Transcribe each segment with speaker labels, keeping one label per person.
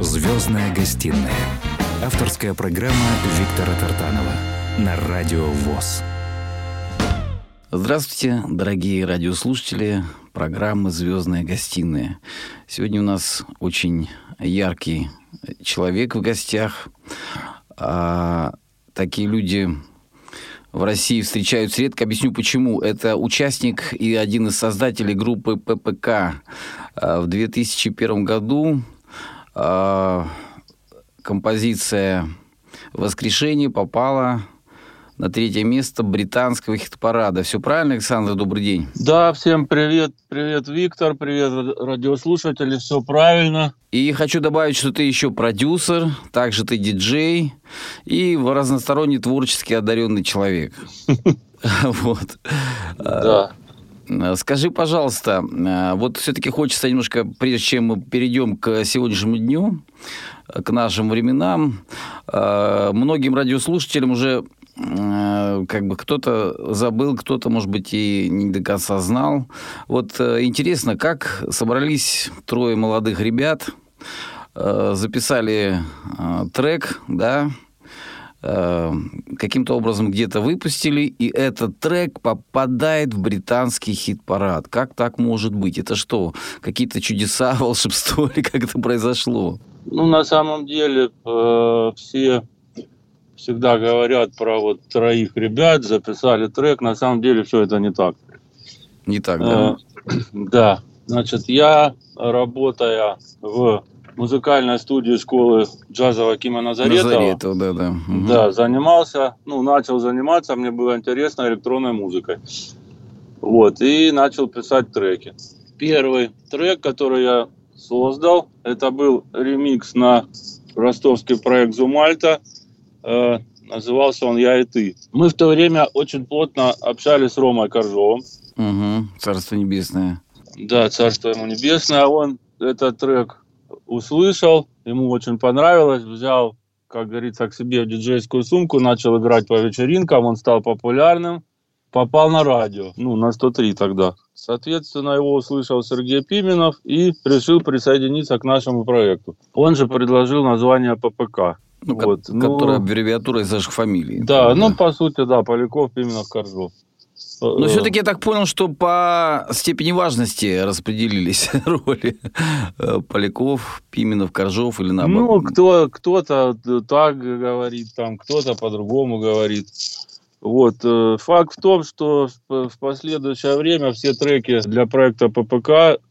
Speaker 1: «Звездная гостиная». Авторская программа Виктора Тартанова на Радио ВОЗ.
Speaker 2: Здравствуйте, дорогие радиослушатели программы «Звездная гостиная». Сегодня у нас очень яркий человек в гостях. А, такие люди в России встречаются редко. Объясню почему. Это участник и один из создателей группы ППК. А, в 2001 году а, композиция «Воскрешение» попала на третье место британского хит-парада. Все правильно, Александр? Добрый день.
Speaker 3: Да, всем привет. Привет, Виктор. Привет, радиослушатели. Все правильно.
Speaker 2: И хочу добавить, что ты еще продюсер, также ты диджей и разносторонний творчески одаренный человек. Вот.
Speaker 3: Да.
Speaker 2: Скажи, пожалуйста, вот все-таки хочется немножко, прежде чем мы перейдем к сегодняшнему дню, к нашим временам, многим радиослушателям уже как бы кто-то забыл, кто-то, может быть, и не до конца знал. Вот э, интересно, как собрались трое молодых ребят, э, записали э, трек, да, каким-то образом где-то выпустили, и этот трек попадает в британский хит-парад. Как так может быть? Это что, какие-то чудеса, волшебство или как это произошло?
Speaker 3: Ну, на самом деле, э, все всегда говорят про вот троих ребят, записали трек. На самом деле все это не так.
Speaker 2: Не так, да?
Speaker 3: Э, да. Значит, я, работая в музыкальной студии школы джазового Кима Назаретова,
Speaker 2: Назаретова да, да.
Speaker 3: Угу. да, занимался, ну, начал заниматься, мне было интересно электронной музыкой. Вот, и начал писать треки. Первый трек, который я создал, это был ремикс на ростовский проект Зумальта – Э, назывался он «Я и ты». Мы в то время очень плотно общались с Ромой Коржовым.
Speaker 2: Угу, царство небесное.
Speaker 3: Да, царство ему небесное. Он этот трек услышал, ему очень понравилось, взял, как говорится, к себе в диджейскую сумку, начал играть по вечеринкам, он стал популярным, попал на радио, ну, на 103 тогда. Соответственно, его услышал Сергей Пименов и решил присоединиться к нашему проекту. Он же предложил название ППК.
Speaker 2: Ну, вот, ну, которая аббревиатура из ваших фамилий.
Speaker 3: Да, ну, по сути, да, Поляков, Пименов, Коржов.
Speaker 2: Но э, все-таки я так понял, что по степени важности распределились роли э, Поляков, Пименов, Коржов или наоборот.
Speaker 3: Ну, кто, кто-то так говорит, там кто-то по-другому говорит. Вот. Э, факт в том, что в последующее время все треки для проекта ППК Э,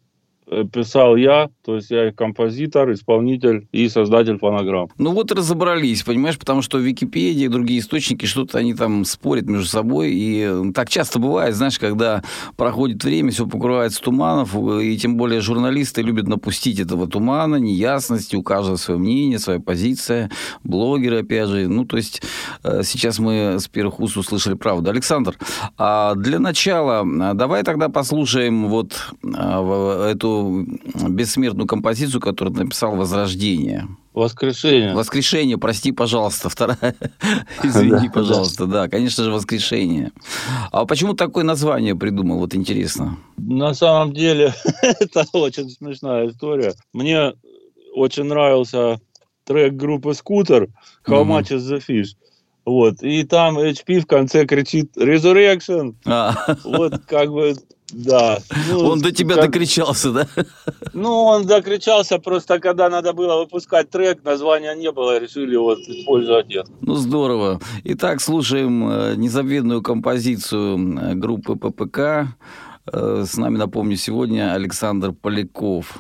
Speaker 3: писал я, то есть я композитор, исполнитель и создатель фонограмм.
Speaker 2: Ну вот разобрались, понимаешь, потому что Википедия и другие источники, что-то они там спорят между собой, и так часто бывает, знаешь, когда проходит время, все покрывается туманов, и тем более журналисты любят напустить этого тумана, неясности, у каждого свое мнение, своя позиция, блогеры, опять же, ну то есть э, сейчас мы с первых уст услышали правду. Александр, а для начала давай тогда послушаем вот э, эту бессмертную композицию, которую написал «Возрождение».
Speaker 3: Воскрешение.
Speaker 2: Воскрешение, прости, пожалуйста, вторая. Извини, пожалуйста, да, конечно же, воскрешение. А почему такое название придумал? Вот интересно.
Speaker 3: На самом деле, это очень смешная история. Мне очень нравился трек группы Скутер How much is the fish? Вот. И там HP в конце кричит Resurrection. А. Вот как бы да.
Speaker 2: Ну, он до тебя как... докричался, да?
Speaker 3: Ну, он докричался, просто когда надо было выпускать трек, названия не было, решили вот использовать это.
Speaker 2: Ну, здорово. Итак, слушаем э, незабвенную композицию группы ППК. Э, с нами, напомню, сегодня Александр Поляков.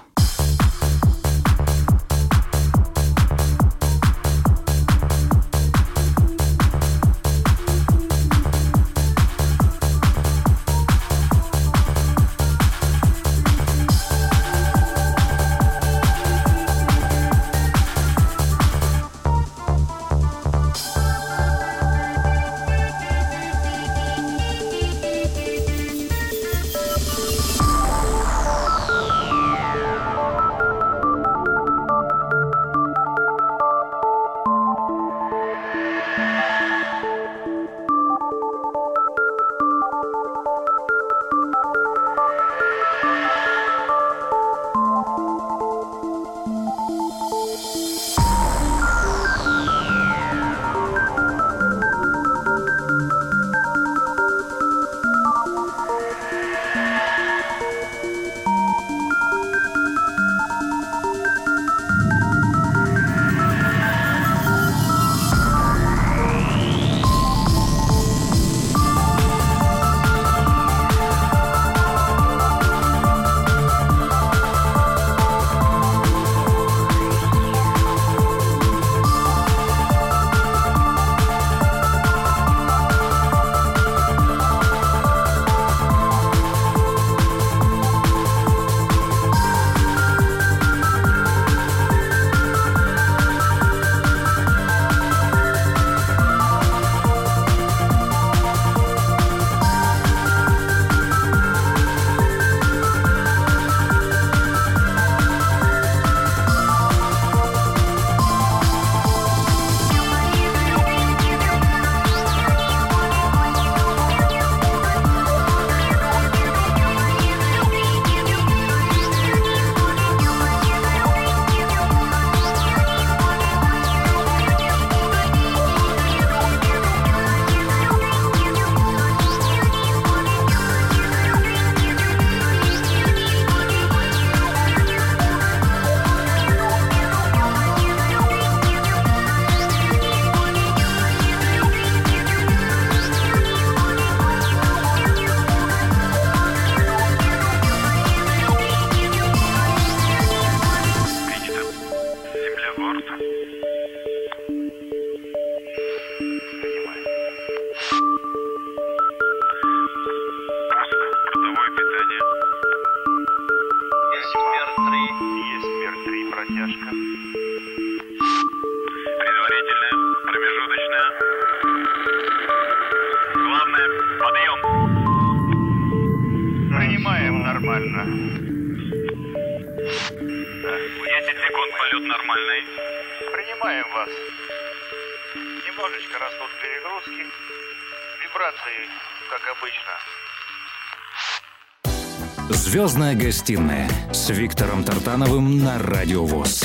Speaker 1: Звездная гостиная с Виктором Тартановым на Радио ВОЗ.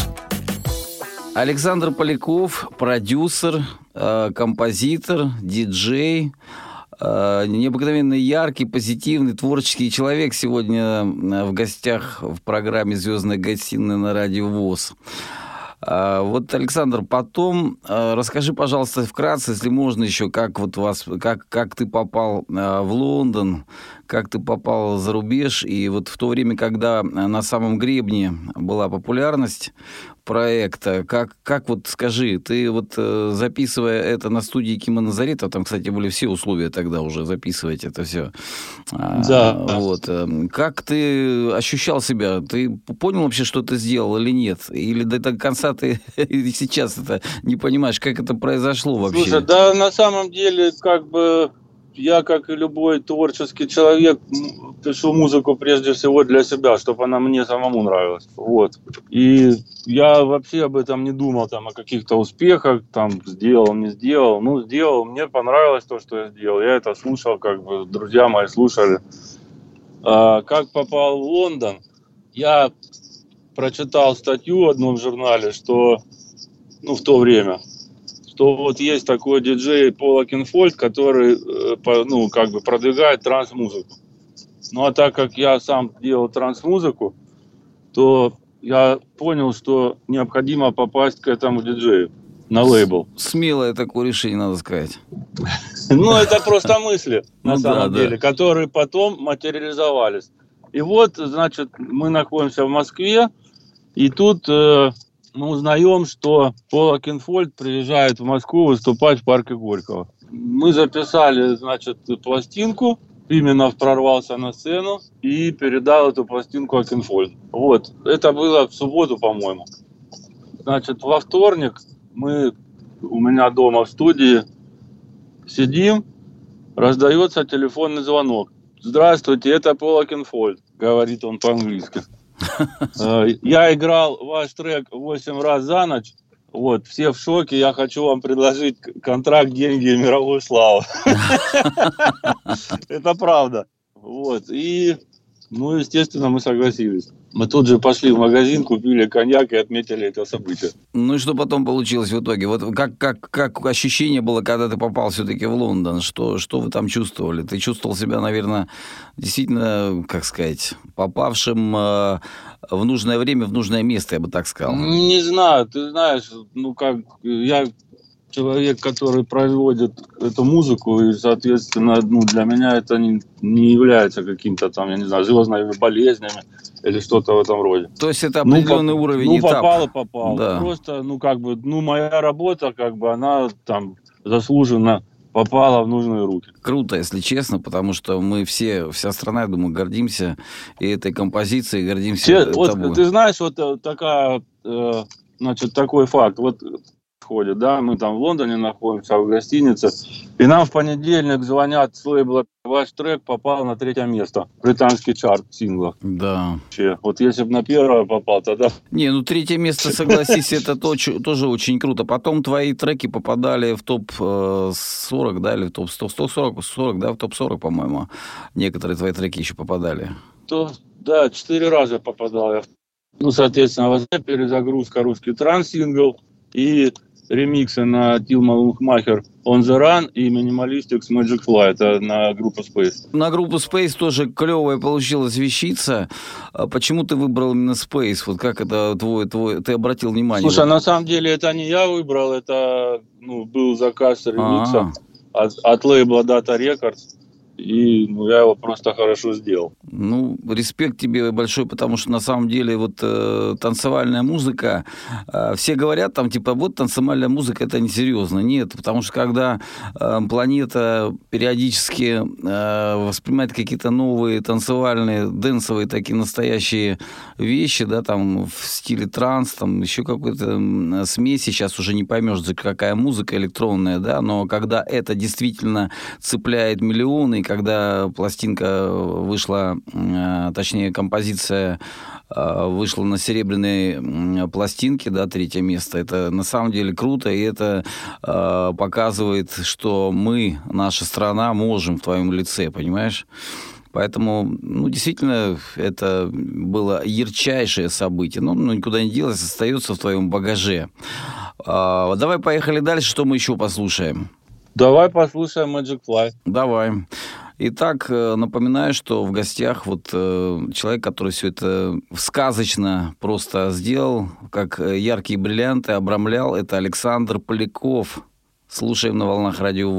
Speaker 2: Александр Поляков, продюсер, э, композитор, диджей, э, необыкновенно яркий, позитивный, творческий человек сегодня э, в гостях в программе «Звездная гостиная» на Радио ВОЗ. Вот, Александр, потом расскажи, пожалуйста, вкратце, если можно еще, как вот вас, как, как ты попал в Лондон, как ты попал за рубеж, и вот в то время, когда э, на самом гребне была популярность проекта, как, как вот скажи, ты вот э, записывая это на студии Кима Назарета, там, кстати, были все условия тогда уже записывать это все.
Speaker 3: Да.
Speaker 2: Вот. э, Как ты ощущал себя? Ты понял вообще, что ты сделал или нет? Или до конца ты сейчас это не понимаешь, как это произошло вообще?
Speaker 3: Слушай, да, на самом деле, как бы я, как и любой творческий человек, пишу музыку прежде всего для себя, чтобы она мне самому нравилась. Вот. И я вообще об этом не думал, там, о каких-то успехах, там, сделал, не сделал. Ну, сделал, мне понравилось то, что я сделал. Я это слушал, как бы, друзья мои слушали. А, как попал в Лондон? Я прочитал статью в журнале, что, ну, в то время, что вот есть такой диджей Пола Кинфольд, который, э, ну, как бы продвигает транс-музыку. Ну, а так как я сам делал транс-музыку, то я понял, что необходимо попасть к этому диджею на лейбл.
Speaker 2: Смелое такое решение, надо сказать.
Speaker 3: Ну, это просто мысли, на
Speaker 2: Ну да,
Speaker 3: самом деле, которые потом материализовались. И вот, значит, мы находимся в Москве, и тут э, мы узнаем, что Пол Окенфолд приезжает в Москву выступать в парке Горького. Мы записали, значит, пластинку, Пименов прорвался на сцену и передал эту пластинку Окенфолду. Вот, это было в субботу, по-моему. Значит, во вторник мы у меня дома в студии сидим, раздается телефонный звонок. Здравствуйте, это Пол Окенфолд, говорит он по-английски. Э, Я играл ваш трек 8 раз за ночь. Вот, все в шоке. Я хочу вам предложить контракт, деньги и мировую славу. Это правда. Вот. И, ну, естественно, мы согласились. Мы тут же пошли в магазин, купили коньяк и отметили это событие.
Speaker 2: Ну и что потом получилось в итоге? Вот как, как, как ощущение было, когда ты попал все-таки в Лондон? Что, что вы там чувствовали? Ты чувствовал себя, наверное, действительно, как сказать, попавшим э, в нужное время, в нужное место, я бы так сказал.
Speaker 3: Не знаю, ты знаешь, ну как, я человек, который производит эту музыку, и, соответственно, ну, для меня это не, не является каким-то там, я не знаю, звездными болезнями или что-то в этом роде.
Speaker 2: То есть это
Speaker 3: Ну,
Speaker 2: определенный
Speaker 3: поп-
Speaker 2: уровень,
Speaker 3: Ну,
Speaker 2: этап.
Speaker 3: попало, попало.
Speaker 2: Да.
Speaker 3: Просто, ну, как бы, ну, моя работа, как бы, она там заслуженно попала в нужные руки.
Speaker 2: Круто, если честно, потому что мы все, вся страна, я думаю, гордимся и этой композицией, гордимся
Speaker 3: Те-
Speaker 2: тобой.
Speaker 3: вот, ты знаешь, вот э, такая, э, значит, такой факт. Вот ходит, да, мы там в Лондоне находимся, в гостинице, и нам в понедельник звонят с лейбла, ваш трек попал на третье место, британский чарт синглов.
Speaker 2: Да.
Speaker 3: Вообще, Вот если бы на первое попал, тогда
Speaker 2: Не, ну третье место, согласись, это тоже очень круто. Потом твои треки попадали в топ-40, да, или в топ-100, 140, 40, да, в топ-40, по-моему. Некоторые твои треки еще попадали.
Speaker 3: то, да, четыре раза попадал я. Ну, соответственно, перезагрузка русский транс-сингл и ремиксы на Tillmann Uhrmacher On The Run и Minimalistix Magic Fly. Это на группу Space.
Speaker 2: На группу Space тоже клевая получилась вещица. А Почему ты выбрал именно Space? Вот как это твой, твой, ты обратил внимание?
Speaker 3: Слушай,
Speaker 2: Вот.
Speaker 3: на самом деле это не я выбрал, это ну, был заказ ремикса
Speaker 2: А,
Speaker 3: от, от лейбла Data Records. И ну, я его просто хорошо сделал.
Speaker 2: Ну, респект тебе большой, потому что на самом деле вот э, танцевальная музыка, э, все говорят там типа вот танцевальная музыка это несерьезно. Нет, потому что когда э, планета периодически э, воспринимает какие-то новые танцевальные, дэнсовые такие настоящие вещи, да, там в стиле транс, там еще какой-то смеси, сейчас уже не поймешь, какая музыка электронная, да, но когда это действительно цепляет миллионы, когда пластинка вышла, э, точнее, композиция э, вышла на серебряной пластинке, да, третье место. Это на самом деле круто, и это э, показывает, что мы, наша страна, можем в твоем лице, понимаешь? Поэтому, ну, действительно, это было ярчайшее событие. Ну, ну никуда не делось, остается в твоем багаже. А, давай поехали дальше, что мы еще послушаем.
Speaker 3: Давай послушаем Magic Fly.
Speaker 2: Давай. Итак, э, напоминаю, что в гостях вот э, человек, который все это сказочно просто сделал, как э, яркие бриллианты обрамлял, это Александр Поляков. Слушаем на волнах Радио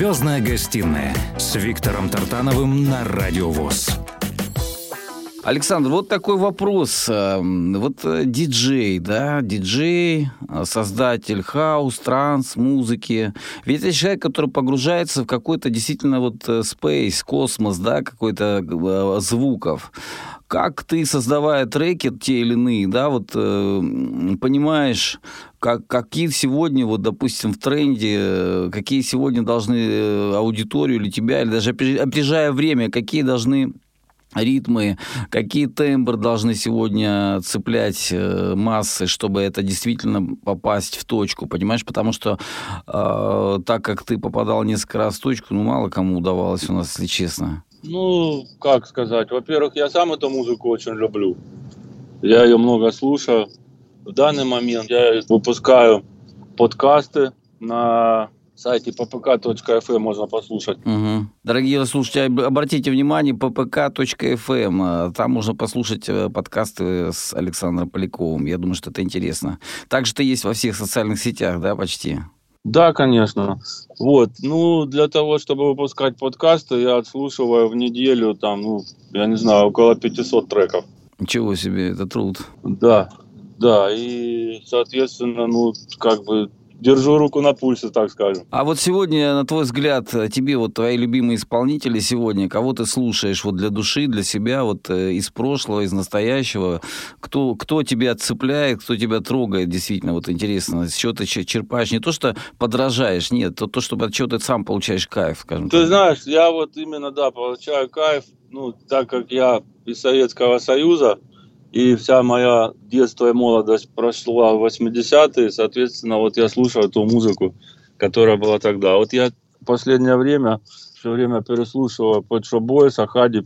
Speaker 1: «Звездная гостиная» с Виктором Тартановым на Радио ВОЗ.
Speaker 2: Александр, вот такой вопрос. Эм, вот э, диджей, да, диджей, э, создатель хаус, транс, музыки. Ведь это человек, который погружается в какой-то действительно вот space, э, космос, да, какой-то звуков как ты, создавая треки те или иные, да, вот э, понимаешь, как, какие сегодня, вот, допустим, в тренде, э, какие сегодня должны э, аудиторию или тебя, или даже опережая время, какие должны ритмы, какие тембры должны сегодня цеплять э, массы, чтобы это действительно попасть в точку, понимаешь? Потому что э, так как ты попадал несколько раз в точку, ну, мало кому удавалось у нас, если честно.
Speaker 3: Ну, как сказать, во-первых, я сам эту музыку очень люблю. Я ее много слушаю. В данный момент я выпускаю подкасты на сайте ppk.fm можно послушать.
Speaker 2: Угу. Дорогие слушатели, обратите внимание, ppk.fm. А, там можно послушать э, подкасты с Александром Поляковым. Я думаю, что это интересно. Также ты есть во всех социальных сетях, да, почти?
Speaker 3: Да, конечно. Вот, ну, для того, чтобы выпускать подкасты, я отслушиваю в неделю, там, ну, я не знаю, около 500 треков.
Speaker 2: Ничего себе, это труд.
Speaker 3: Да, да, и, соответственно, ну, как бы держу руку на пульсе, так скажем.
Speaker 2: А вот сегодня, на твой взгляд, тебе вот твои любимые исполнители сегодня, кого ты слушаешь вот для души, для себя, вот э, из прошлого, из настоящего, кто, кто тебя цепляет, кто тебя трогает, действительно, вот интересно, с чего ты черпаешь, не то, что подражаешь, нет, то, то что от чего ты сам получаешь кайф, скажем
Speaker 3: Ты так. знаешь, я вот именно, да, получаю кайф, ну, так как я из Советского Союза, и вся моя детство и молодость прошла в 80-е, соответственно, вот я слушаю ту музыку, которая была тогда. Вот я в последнее время все время переслушиваю Pet Shop Boys, Ахади.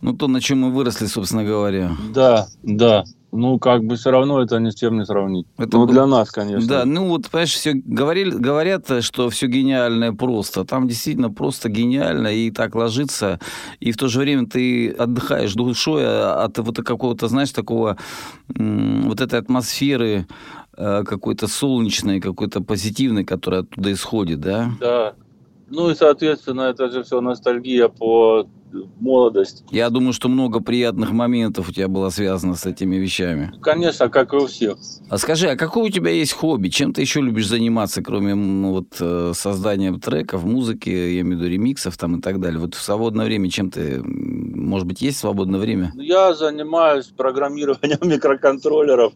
Speaker 2: Ну, то, на чем мы выросли, собственно говоря.
Speaker 3: Да, да ну, как бы все равно это ни с чем не сравнить. Это ну, для нас, конечно.
Speaker 2: Да, ну вот, понимаешь, все говорили, говорят, что все гениальное просто. Там действительно просто гениально и так ложится. И в то же время ты отдыхаешь душой от вот какого-то, знаешь, такого, вот этой атмосферы э, какой-то солнечной, какой-то позитивной, которая оттуда исходит, да?
Speaker 3: Да. Ну и, соответственно, это же все ностальгия по молодость.
Speaker 2: Я думаю, что много приятных моментов у тебя было связано с этими вещами.
Speaker 3: Конечно, как и у всех.
Speaker 2: А скажи, а какое у тебя есть хобби? Чем ты еще любишь заниматься, кроме ну, вот, э, создания треков, музыки, я имею в виду ремиксов там и так далее? Вот в свободное время чем ты, может быть, есть свободное время?
Speaker 3: Я занимаюсь программированием микроконтроллеров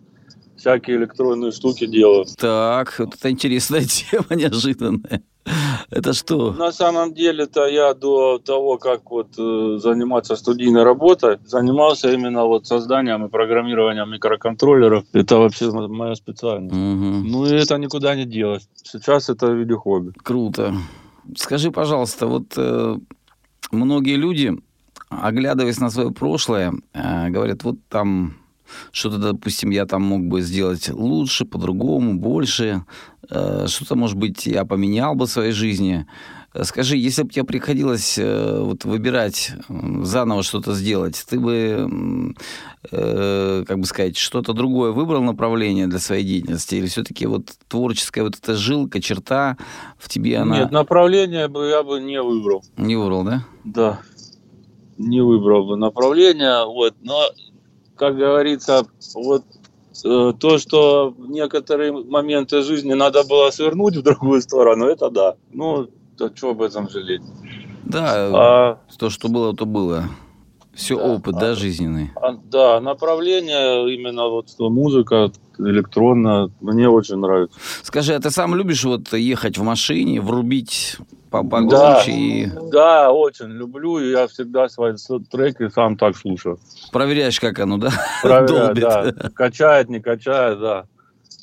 Speaker 3: всякие электронные штуки делаю.
Speaker 2: Так, вот это интересная тема, неожиданная. Это что?
Speaker 3: На самом деле-то я до того, как вот э, заниматься студийной работой, занимался именно вот созданием и программированием микроконтроллеров. Это вообще моя специальность. Угу. Ну и это никуда не делось. Сейчас это в виде хобби.
Speaker 2: Круто. Скажи, пожалуйста, вот э, многие люди, оглядываясь на свое прошлое, э, говорят, вот там что-то, допустим, я там мог бы сделать лучше, по-другому, больше, э, что-то, может быть, я поменял бы в своей жизни. Э, скажи, если бы тебе приходилось э, вот, выбирать, заново что-то сделать, ты бы, э, как бы сказать, что-то другое выбрал направление для своей деятельности? Или все-таки вот творческая вот эта жилка, черта в тебе, она...
Speaker 3: Нет, направление бы я бы не выбрал.
Speaker 2: Не выбрал, да?
Speaker 3: Да, не выбрал бы направление. Вот. Но как говорится, вот э, то, что в некоторые моменты жизни надо было свернуть в другую сторону, это да. Ну, то что об этом жалеть?
Speaker 2: Да, а, то, что было, то было. Все да, опыт, а, да, жизненный?
Speaker 3: А, да, направление именно вот музыка электронная, мне очень нравится.
Speaker 2: Скажи, а ты сам любишь вот ехать в машине, врубить погромче?
Speaker 3: Да, и... да, очень люблю, и я всегда свои треки сам так слушаю.
Speaker 2: Проверяешь, как оно, да?
Speaker 3: Проверяю, да. Качает, не качает, да.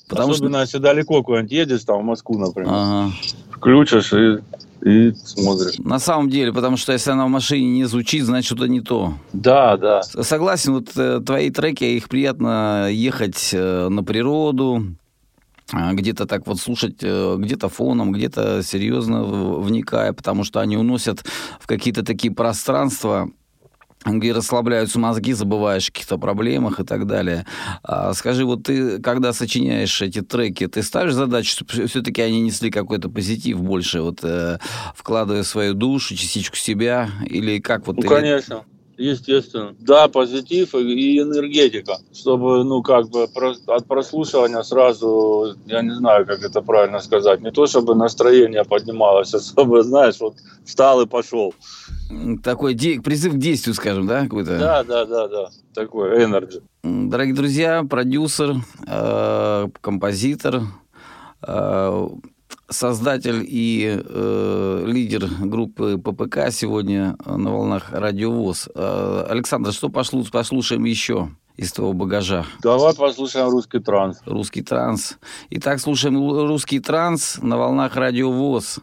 Speaker 3: Потому Особенно, что... если далеко куда-нибудь едешь, там, в Москву, например. Ага. Включишь и и смотришь.
Speaker 2: На самом деле, потому что если она в машине не звучит, значит что-то не то.
Speaker 3: Да, да.
Speaker 2: Согласен, вот э, твои треки, их приятно ехать э, на природу, где-то так вот слушать, э, где-то фоном, где-то серьезно вникая, потому что они уносят в какие-то такие пространства, где расслабляются мозги, забываешь о каких-то проблемах и так далее. А, скажи, вот ты, когда сочиняешь эти треки, ты ставишь задачу, чтобы все-таки они несли какой-то позитив больше, вот э, вкладывая свою душу, частичку себя, или как вот?
Speaker 3: Ну,
Speaker 2: ты...
Speaker 3: конечно. Естественно. Да, позитив и энергетика. Чтобы, ну, как бы от прослушивания сразу, я не знаю, как это правильно сказать, не то, чтобы настроение поднималось, а чтобы, знаешь, вот встал и пошел.
Speaker 2: Такой де- призыв к действию, скажем, да, какой-то?
Speaker 3: Да, да, да, да. Такой энергия.
Speaker 2: Дорогие друзья, продюсер, э, композитор, э, создатель и э, лидер группы ППК сегодня на волнах Радиовоз. Э, Александр, что пошло, послушаем еще? из твоего багажа?
Speaker 3: Давай послушаем русский транс.
Speaker 2: Русский транс. Итак, слушаем русский транс на волнах Радиовоз.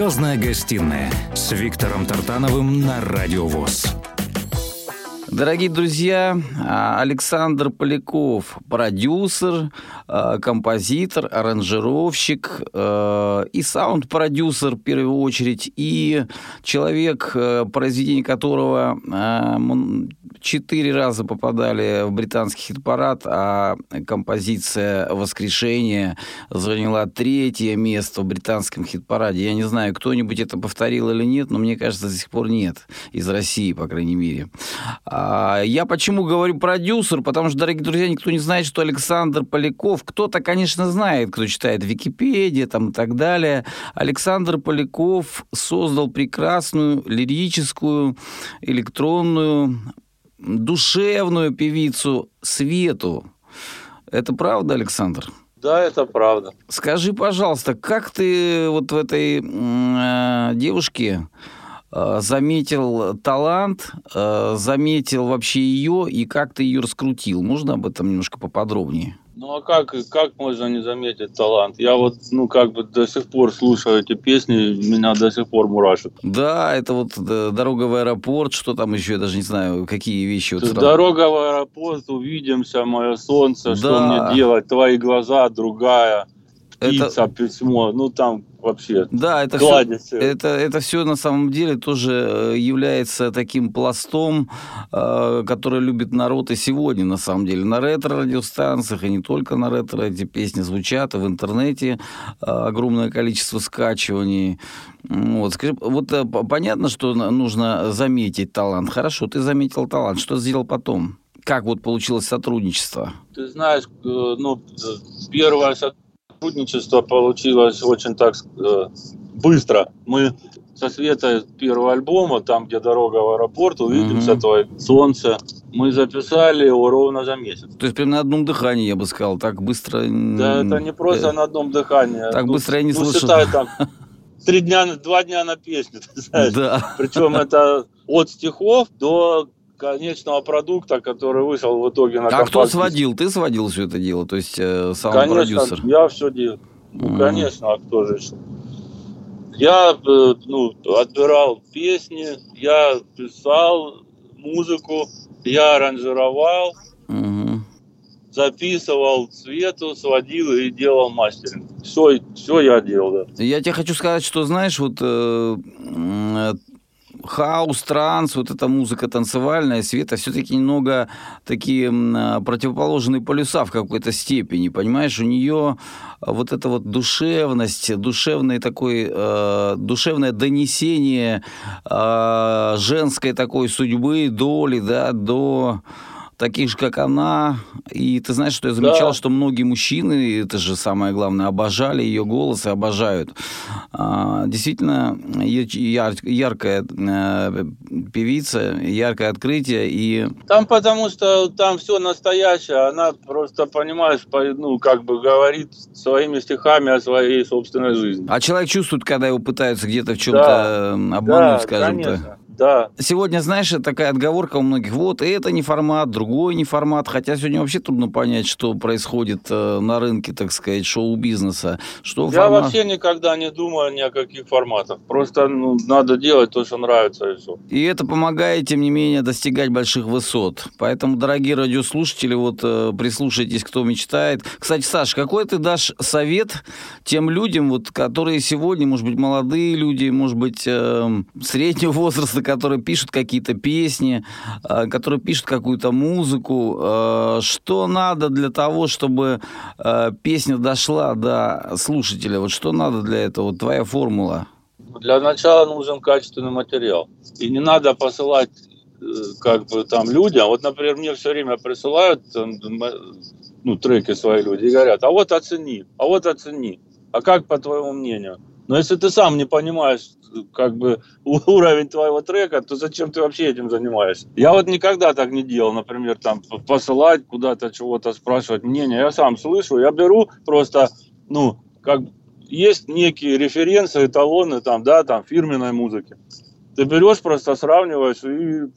Speaker 1: Звездная гостиная с Виктором Тартановым на Радиовоз.
Speaker 2: Дорогие друзья, а, Александр Поляков, продюсер, а, композитор, аранжировщик а, и саунд-продюсер в первую очередь, и человек, произведение которого четыре раза попадали в британский хит-парад, а композиция «Воскрешение» заняла третье место в британском хит-параде. Я не знаю, кто-нибудь это повторил или нет, но мне кажется, до сих пор нет. Из России, по крайней мере. А, я почему говорю продюсер? Потому что, дорогие друзья, никто не знает, что Александр Поляков, кто-то, конечно, знает, кто читает Википедия там и так далее. Александр Поляков создал прекрасную лирическую электронную душевную певицу Свету. Это правда, Александр?
Speaker 3: Да, это правда.
Speaker 2: Скажи, пожалуйста, как ты вот в этой э, девушке заметил талант, э, заметил вообще ее и как ты ее раскрутил? Можно об этом немножко поподробнее?
Speaker 3: Ну а как, как можно не заметить талант? Я вот, ну, как бы до сих пор слушаю эти песни, меня до сих пор мурашит.
Speaker 2: Да, это вот «Дорога в аэропорт», что там еще, я даже не знаю, какие вещи. Вот
Speaker 3: «Дорога в аэропорт», «Увидимся», «Мое солнце», да. «Что мне делать», «Твои глаза», «Другая», «Птица», это... «Письмо», ну там вообще.
Speaker 2: Да, это все, это, это все на самом деле тоже э, является таким пластом, э, который любит народ и сегодня, на самом деле. На ретро-радиостанциях, и не только на ретро, эти песни звучат, и в интернете э, огромное количество скачиваний. Вот, скажи, вот понятно, что нужно заметить талант. Хорошо, ты заметил талант. Что сделал потом? Как вот получилось сотрудничество?
Speaker 3: Ты знаешь, ну, первое сотрудничество сотрудничество получилось очень так э, быстро. Мы со Светой первого альбома, там, где дорога в аэропорт, увидимся, mm-hmm. твое солнце, мы записали его ровно за месяц.
Speaker 2: То есть прям на одном дыхании, я бы сказал, так быстро...
Speaker 3: Да, это не просто э, на одном дыхании.
Speaker 2: Так ну, быстро я не ну, слышал.
Speaker 3: Считай, там, три дня, два дня на песню, ты знаешь.
Speaker 2: Да.
Speaker 3: Причем это от стихов до конечного продукта, который вышел в итоге на
Speaker 2: А кто сводил? Ты сводил все это дело? То есть э, сам
Speaker 3: конечно, продюсер? я все делал. Ну, mm. конечно, а кто же еще? Я э, ну, отбирал песни, я писал музыку, я аранжировал.
Speaker 2: Mm-hmm.
Speaker 3: записывал цвету, сводил и делал мастеринг. Все, все я делал,
Speaker 2: да. Я тебе хочу сказать, что, знаешь, вот э, хаус, транс, вот эта музыка танцевальная, Света, все-таки немного такие противоположные полюса в какой-то степени, понимаешь? У нее вот эта вот душевность, душевный такой, э, душевное донесение э, женской такой судьбы, доли, да, до таких же, как она. И ты знаешь, что я замечал, да. что многие мужчины, это же самое главное, обожали ее голос и обожают. А, действительно, яр, яркая э, певица, яркое открытие. И...
Speaker 3: Там потому что там все настоящее, она просто, понимаешь, ну, как бы говорит своими стихами о своей собственной жизни.
Speaker 2: А человек чувствует, когда его пытаются где-то в чем-то да. обмануть, да, скажем так
Speaker 3: да.
Speaker 2: Сегодня, знаешь, такая отговорка у многих, вот это не формат, другой не формат, хотя сегодня вообще трудно понять, что происходит э, на рынке, так сказать, шоу-бизнеса. Что
Speaker 3: Я формат... вообще никогда не думаю ни о каких форматах, просто ну, надо делать то, что нравится и все.
Speaker 2: И это помогает, тем не менее, достигать больших высот. Поэтому, дорогие радиослушатели, вот э, прислушайтесь, кто мечтает. Кстати, Саш, какой ты дашь совет тем людям, вот, которые сегодня, может быть, молодые люди, может быть, э, среднего возраста, которые пишут какие-то песни, э, которые пишут какую-то музыку. Э, что надо для того, чтобы э, песня дошла до слушателя? Вот что надо для этого? Вот твоя формула.
Speaker 3: Для начала нужен качественный материал. И не надо посылать как бы там людям. Вот, например, мне все время присылают ну, треки свои люди и говорят, а вот оцени, а вот оцени. А как по твоему мнению? Но если ты сам не понимаешь, как бы уровень твоего трека, то зачем ты вообще этим занимаешься? Я вот никогда так не делал, например, там посылать куда-то чего-то, спрашивать мнение. Я сам слышу, я беру просто, ну, как есть некие референсы, эталоны там, да, там фирменной музыки. Ты берешь, просто сравниваешь, и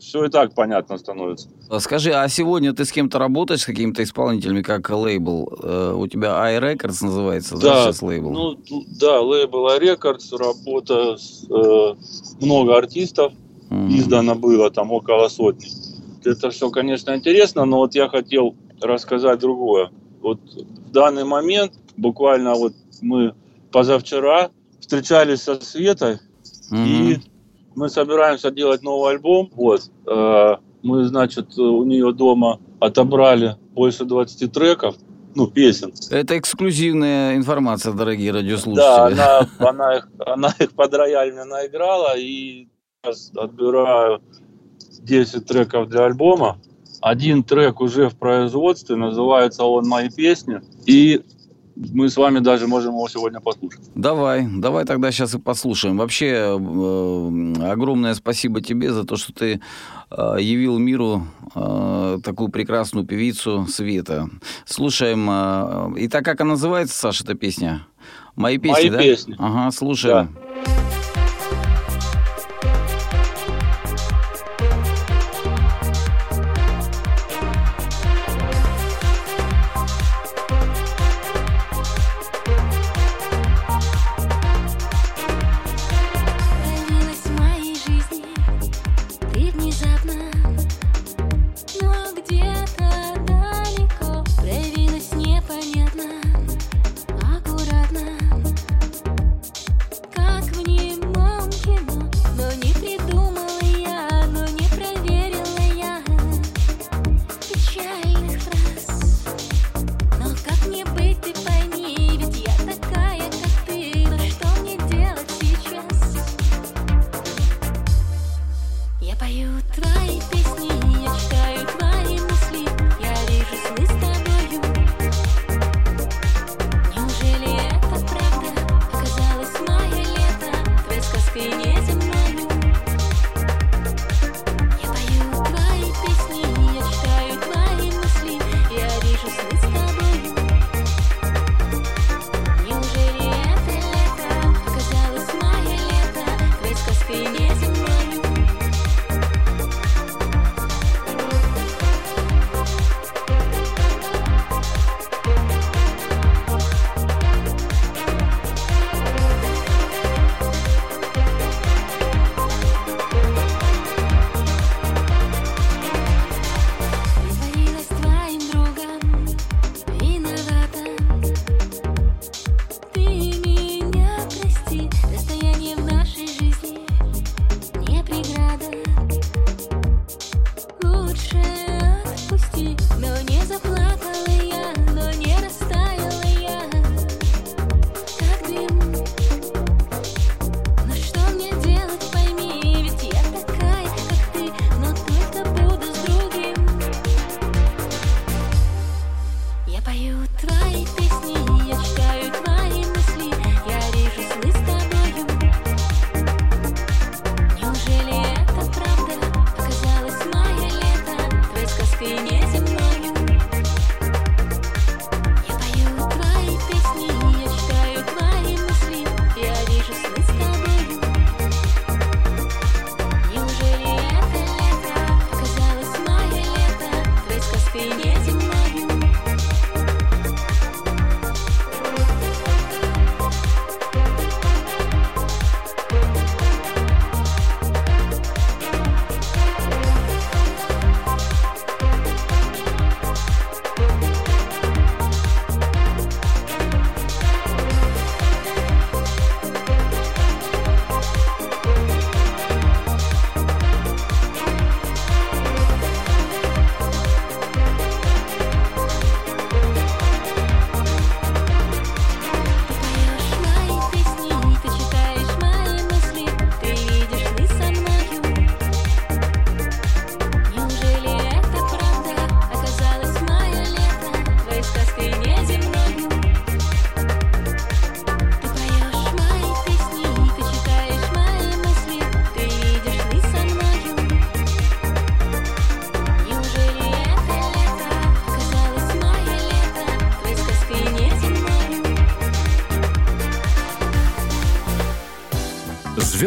Speaker 3: все и так понятно становится.
Speaker 2: Скажи, а сегодня ты с кем-то работаешь, с какими-то исполнителями, как лейбл? Э, у тебя iRecords называется, да, да сейчас лейбл?
Speaker 3: Ну, да, лейбл iRecords, работа с э, много артистов, mm-hmm. издано было там около сотни. Это все, конечно, интересно, но вот я хотел рассказать другое. Вот в данный момент, буквально вот мы позавчера встречались со Светой, mm-hmm. и мы собираемся делать новый альбом. Вот. Э, мы, значит, у нее дома отобрали больше 20 треков, ну, песен.
Speaker 2: Это эксклюзивная информация, дорогие радиослушатели.
Speaker 3: Да, она, она, их, она их под рояль мне наиграла, и сейчас отбираю 10 треков для альбома. Один трек уже в производстве, называется он «Мои песни». И мы с вами даже можем его сегодня послушать.
Speaker 2: Давай, давай тогда сейчас и послушаем. Вообще, э, огромное спасибо тебе за то, что ты э, явил миру э, такую прекрасную певицу Света. Слушаем. Э, и так как она называется, Саша, эта песня? Мои песни,
Speaker 3: Мои
Speaker 2: да?
Speaker 3: песни.
Speaker 2: Ага, слушаем. Да.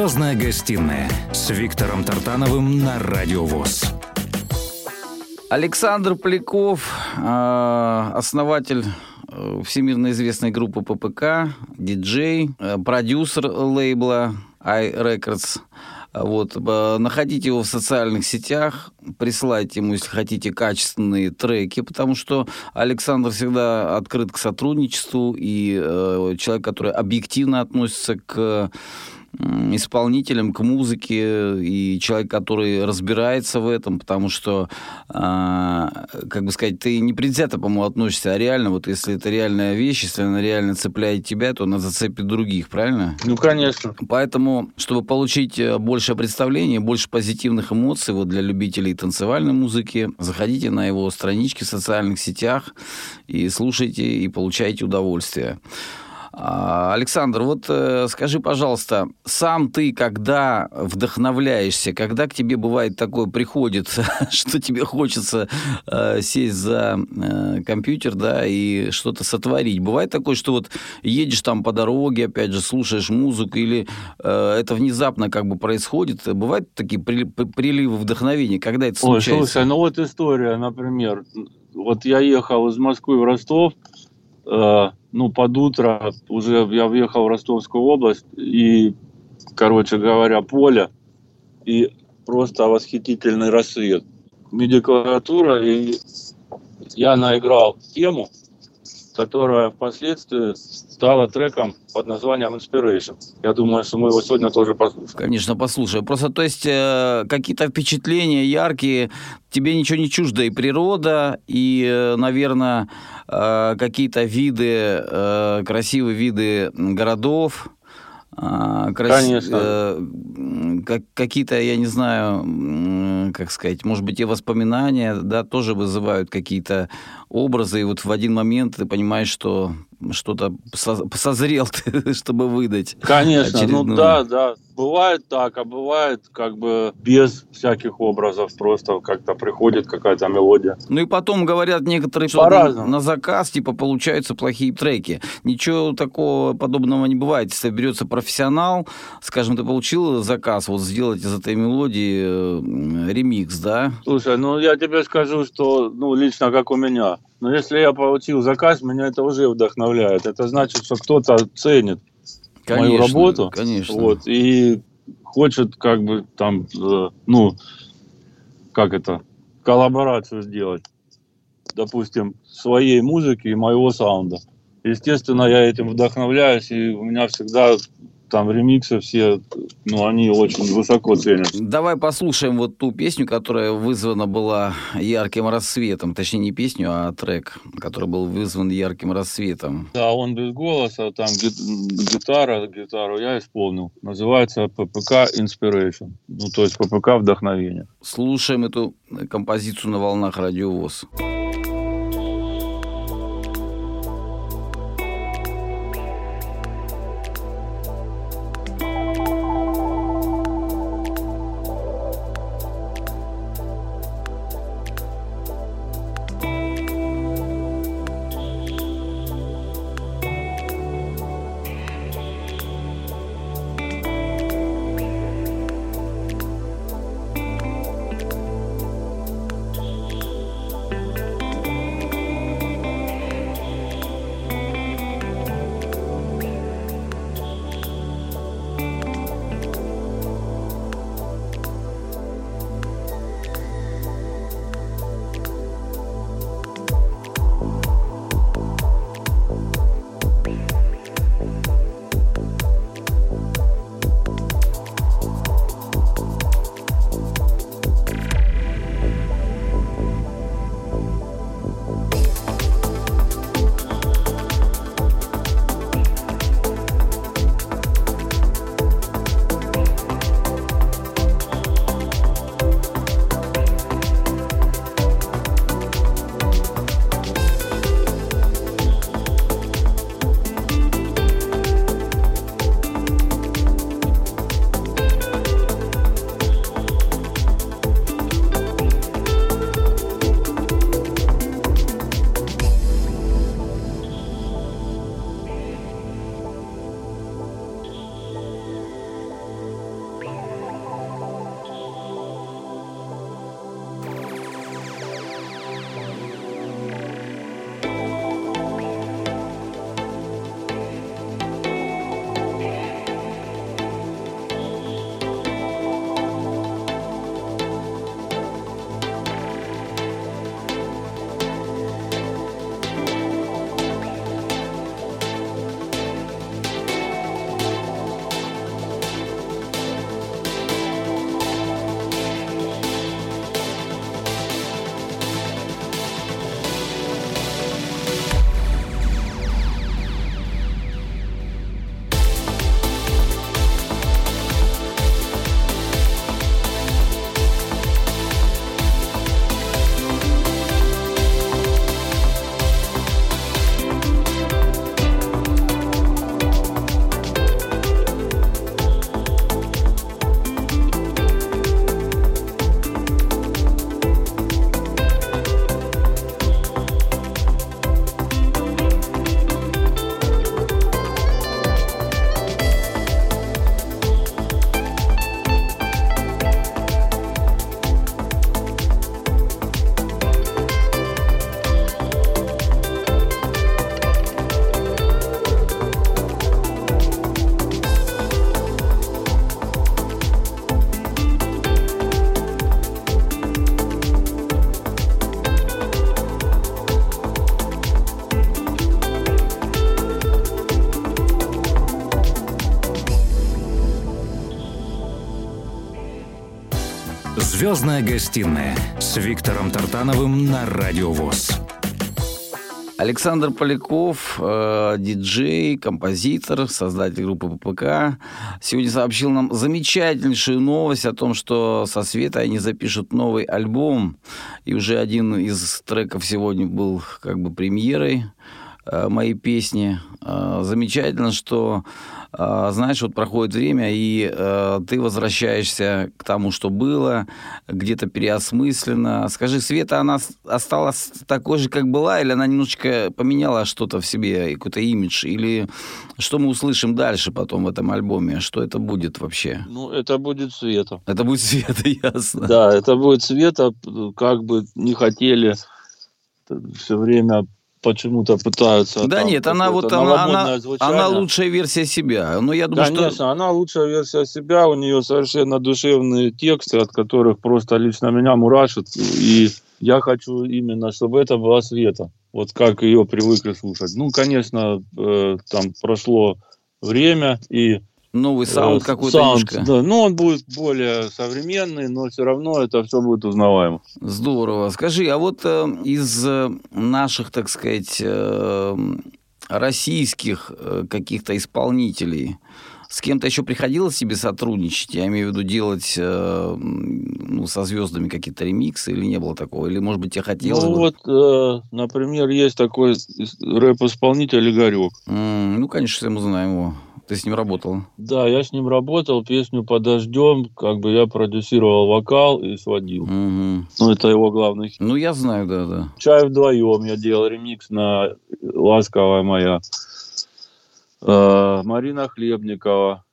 Speaker 1: Звездная гостиная с Виктором Тартановым на Радио ВОЗ.
Speaker 2: Александр Поляков, а, основатель э, всемирно известной группы ППК, диджей, э, продюсер лейбла iRecords. Вот, находите его в социальных сетях, присылайте ему, если хотите, качественные треки, потому что Александр всегда открыт к сотрудничеству и э, человек, который объективно относится к исполнителем, к музыке и человек, который разбирается в этом, потому что, э, как бы сказать, ты не предвзято, по-моему, относишься, а реально, вот если это реальная вещь, если она реально цепляет тебя, то она зацепит других, правильно?
Speaker 3: Ну, конечно.
Speaker 2: Поэтому, чтобы получить э, большее представление, больше позитивных эмоций вот для любителей танцевальной музыки, заходите на его странички в социальных сетях и слушайте, и получайте удовольствие. А, Александр, вот э, скажи, пожалуйста, сам ты, когда вдохновляешься, когда к тебе бывает такое приходит, что тебе хочется э, сесть за э, компьютер, да, и что-то сотворить, бывает такое, что вот едешь там по дороге, опять же, слушаешь музыку, или это внезапно как бы происходит, бывают такие приливы вдохновения, когда это случается?
Speaker 3: Ой, слушай, ну вот история, например, вот я ехал из Москвы в Ростов, ну, под утро уже я въехал в Ростовскую область, и, короче говоря, поле, и просто восхитительный рассвет. Медиклавиатура, и я наиграл тему, которая впоследствии стала треком под названием Inspiration. Я думаю, что мы его сегодня тоже послушаем.
Speaker 2: Конечно, послушаем. Просто, то есть, э, какие-то впечатления яркие, тебе ничего не чуждо, и природа, и, э, наверное, э, какие-то виды, э, красивые виды городов,
Speaker 3: а, крас... Конечно. Э,
Speaker 2: как, какие-то, я не знаю, как сказать, может быть, и воспоминания, да, тоже вызывают какие-то образы, и вот в один момент ты понимаешь, что что-то созрел, чтобы выдать.
Speaker 3: Конечно, ну очередную. ну да, да. Бывает так, а бывает как бы без всяких образов, просто как-то приходит какая-то мелодия.
Speaker 2: Ну и потом говорят некоторые, что на, на заказ типа получаются плохие треки. Ничего такого подобного не бывает. Если берется профессионал, скажем, ты получил заказ вот сделать из этой мелодии э, ремикс, да?
Speaker 3: Слушай, ну я тебе скажу, что ну лично как у меня, но если я получил заказ, меня это уже вдохновляет. Это значит, что кто-то ценит конечно, мою работу.
Speaker 2: Конечно.
Speaker 3: Вот, и хочет как бы там, э, ну, как это, коллаборацию сделать. Допустим, своей музыки и моего саунда. Естественно, я этим вдохновляюсь, и у меня всегда там ремиксы все, ну, они очень высоко ценят.
Speaker 2: Давай послушаем вот ту песню, которая вызвана была ярким рассветом. Точнее, не песню, а трек, который был вызван ярким рассветом.
Speaker 3: Да, он без голоса, там гитара, гитару я исполнил. Называется ППК Inspiration. Ну, то есть ППК вдохновение.
Speaker 2: Слушаем эту композицию на волнах радиовоз. ВОЗ.
Speaker 1: Звездная гостиная с Виктором Тартановым на Радио ВОЗ.
Speaker 2: Александр Поляков, э, диджей, композитор, создатель группы ППК, сегодня сообщил нам замечательнейшую новость о том, что со Светой они запишут новый альбом. И уже один из треков сегодня был как бы премьерой э, моей песни. Э, замечательно, что а, знаешь, вот проходит время, и э, ты возвращаешься к тому, что было, где-то переосмысленно. Скажи, Света, она осталась такой же, как была, или она немножечко поменяла что-то в себе, какой-то имидж, или что мы услышим дальше потом в этом альбоме? Что это будет вообще?
Speaker 3: Ну, это будет Света.
Speaker 2: Это будет Света, ясно.
Speaker 3: Да, это будет Света, как бы не хотели все время почему-то пытаются.
Speaker 2: Да нет, она вот она, она, она лучшая версия себя. Но я думаю,
Speaker 3: Конечно,
Speaker 2: что...
Speaker 3: она лучшая версия себя. У нее совершенно душевные тексты, от которых просто лично меня мурашит. И я хочу именно, чтобы это была Света. Вот как ее привыкли слушать. Ну, конечно, э, там прошло время, и
Speaker 2: Новый саунд э, какой-то
Speaker 3: саунд, Да, ну он будет более современный, но все равно это все будет узнаваемо.
Speaker 2: Здорово. Скажи, а вот э, из э, наших, так сказать, э, российских э, каких-то исполнителей, с кем-то еще приходилось тебе сотрудничать? Я имею в виду делать э, ну, со звездами какие-то ремиксы или не было такого? Или, может быть, тебе хотелось
Speaker 3: Ну,
Speaker 2: бы?
Speaker 3: вот, э, например, есть такой рэп-исполнитель Игорек.
Speaker 2: Mm, ну, конечно, все мы знаем его. Ты с ним работал?
Speaker 3: Да, я с ним работал, песню «Подождем», как бы я продюсировал вокал и сводил.
Speaker 2: Угу.
Speaker 3: Ну, это его главный хит.
Speaker 2: Ну, я знаю, да, да.
Speaker 3: «Чай вдвоем» я делал ремикс на «Ласковая моя». Э, Марина Хлебникова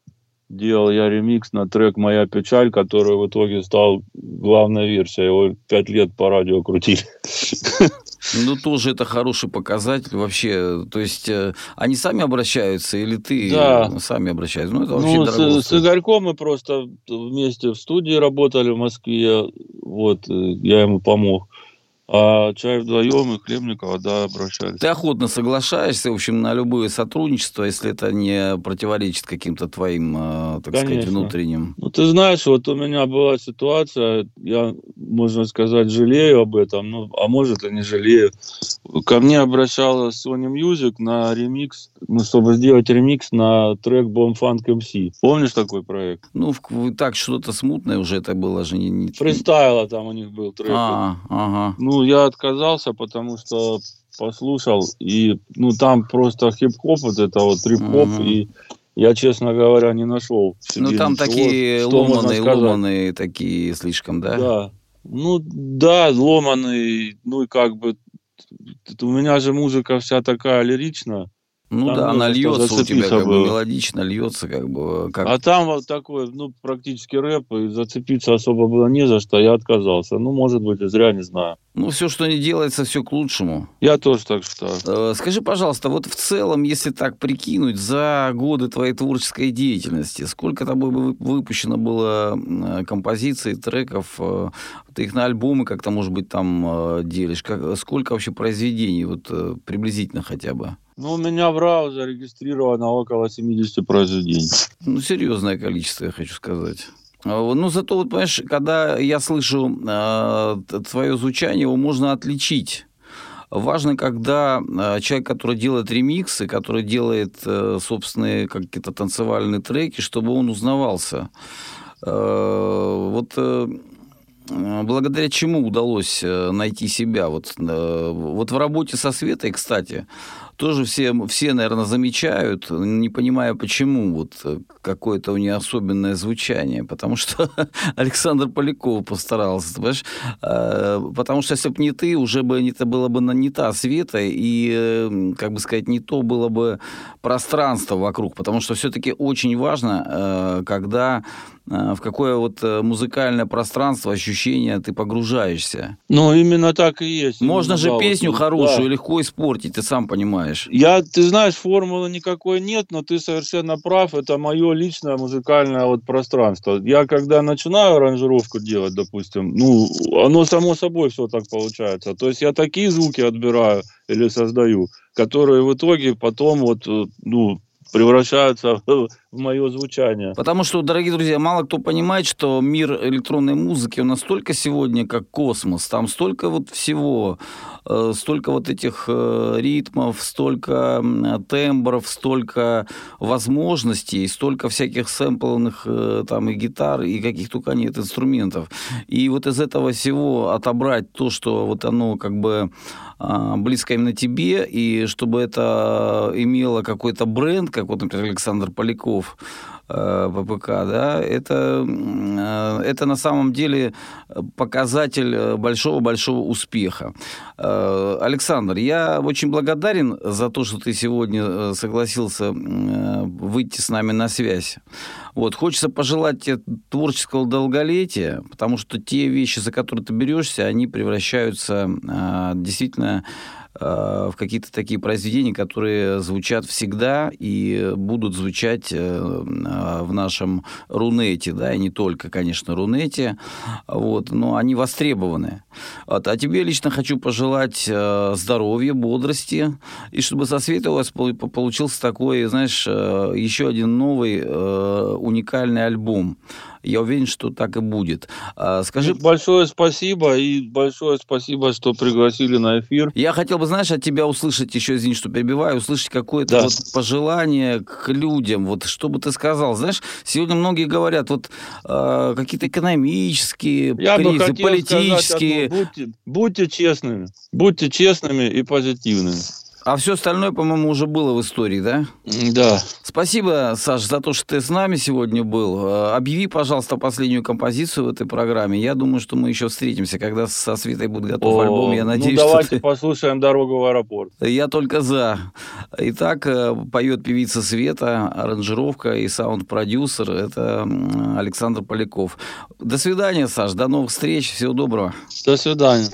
Speaker 3: делал я ремикс на трек «Моя печаль», который в итоге стал главной версией. Его пять лет по радио крутили.
Speaker 2: Ну, тоже это хороший показатель вообще. То есть, э, они сами обращаются или ты
Speaker 3: Да.
Speaker 2: сами обращаются? Ну, это вообще
Speaker 3: Ну,
Speaker 2: дорого
Speaker 3: с, с Игорьком мы просто вместе в студии работали в Москве. Вот, э, я ему помог. А чай вдвоем и Хлебникова, да, обращались.
Speaker 2: Ты охотно соглашаешься, в общем, на любое сотрудничество, если это не противоречит каким-то твоим, э, так сказать,
Speaker 3: Конечно.
Speaker 2: внутренним.
Speaker 3: Ну, ты знаешь, вот у меня была ситуация, я, можно сказать, жалею об этом, ну, а может и не жалею. Ко мне обращалась Sony Music на ремикс, ну, чтобы сделать ремикс на трек Bomb Funk MC. Помнишь такой проект?
Speaker 2: Ну, так, что-то смутное уже это было же не... не...
Speaker 3: Фристайла там у них был трек.
Speaker 2: А, ага.
Speaker 3: Ну, я отказался, потому что послушал, и, ну, там просто хип-хоп, вот это вот трип-хоп,
Speaker 2: Мгм.
Speaker 3: и я, честно говоря, не нашел.
Speaker 2: Ну, там
Speaker 3: ничего,
Speaker 2: такие ломаные, ломаные такие слишком, да?
Speaker 3: Да. Ну, да, ломаный, ну, и как бы, у меня же музыка вся такая лиричная,
Speaker 2: Ну
Speaker 3: Там
Speaker 2: да, она льется у тебя, как бы мелодично льется, как бы. Как...
Speaker 3: а там вот такой, ну, практически рэп, и зацепиться особо было не за что, я отказался. Ну, может быть, и зря, не знаю.
Speaker 2: Ну, все, что не делается, все к лучшему.
Speaker 3: Я тоже так считаю.
Speaker 2: Э, Скажи, пожалуйста, вот в целом, если так прикинуть, за годы твоей творческой деятельности, сколько тобой выпущено было э, композиций, треков, э, ты их на альбомы как-то, может быть, там делишь, как, сколько вообще произведений, вот приблизительно хотя бы?
Speaker 3: Ну, у меня в РАУ зарегистрировано около 70 произведений.
Speaker 2: Ну, серьезное количество, я хочу сказать. Вот, Ну, зато, вот, понимаешь, когда я слышу э, твое звучание, его можно отличить. Важно, когда э, человек, который делает ремиксы, который делает э, собственные какие-то танцевальные треки, чтобы он узнавался. Э, вот э, э, благодаря чему удалось э, найти себя? Вот, э, вот в работе со Светой, кстати, тоже все, все, наверное, замечают, не понимая, почему вот э, какое-то у нее особенное звучание. Потому что Александр Поляков постарался, понимаешь? Э, Потому что если бы не ты, уже бы это было бы не та Света, и, э, как бы сказать, не то было бы пространство вокруг. Потому что все-таки очень важно, э, когда в какое вот э, музыкальное пространство, ощущение ты погружаешься.
Speaker 3: Ну, именно так и есть.
Speaker 2: Можно же
Speaker 3: да, вот,
Speaker 2: песню
Speaker 3: да.
Speaker 2: хорошую легко испортить, ты сам понимаешь.
Speaker 3: Я, ты знаешь, формулы никакой нет, но ты совершенно прав. Это мое личное музыкальное вот пространство. Я когда начинаю аранжировку делать, допустим, ну, оно само собой все так получается. То есть я такие звуки отбираю или создаю, которые в итоге потом вот, э, ну, превращаются в мое звучание.
Speaker 2: Потому что, дорогие друзья, мало кто понимает, что мир электронной музыки, у нас столько сегодня, как космос. Там столько вот всего, э, столько вот этих э, ритмов, столько тембров, столько возможностей, столько всяких сэмплованных э, там и гитар, и каких только нет инструментов. И вот из этого всего отобрать то, что вот оно как бы а, близко именно тебе, и чтобы это имело какой-то бренд, как вот, например, Александр Поляков, Э, ВПК, да, это, э, это на самом деле показатель большого-большого успеха. Э, Александр, я очень благодарен за то, что ты сегодня согласился выйти с нами на связь. Вот, хочется пожелать тебе творческого долголетия, потому что те вещи, за которые ты берешься, они превращаются действительно в какие-то такие произведения, которые звучат всегда и будут звучать Э, в нашем Рунете, да, и не только, конечно, Рунете, вот, но они востребованы. Вот. А тебе лично хочу пожелать э, здоровья, бодрости, и чтобы со света у вас получился такой, знаешь, э, еще один новый уникальный альбом я уверен, что так и будет. А, скажи...
Speaker 3: Ну, большое спасибо и большое спасибо, что пригласили на эфир.
Speaker 2: Я хотел бы, знаешь, от тебя услышать еще, извини, что перебиваю, услышать какое-то да. вот пожелание к людям. Вот что бы ты сказал? Знаешь, сегодня многие говорят, вот э, какие-то экономические
Speaker 3: Я
Speaker 2: кризисы, политические.
Speaker 3: Одно, будьте, будьте честными, будьте честными и позитивными.
Speaker 2: А все остальное, по-моему, уже было в истории, да?
Speaker 3: Да.
Speaker 2: Спасибо, Саш, за то, что ты с нами сегодня был. Э, объяви, пожалуйста, последнюю композицию в этой программе. Я думаю, что мы еще встретимся, когда со Светой будет готов О, альбом. Я ну, надеюсь,
Speaker 3: ну, давайте
Speaker 2: ты...
Speaker 3: послушаем «Дорогу в аэропорт».
Speaker 2: Я только за. Итак, э, поет певица Света, аранжировка и саунд-продюсер. Это Александр Поляков. До свидания, Саш. До новых встреч. Всего доброго.
Speaker 3: До свидания.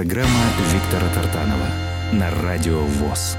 Speaker 1: Программа Виктора Тартанова на Радио ВОЗ.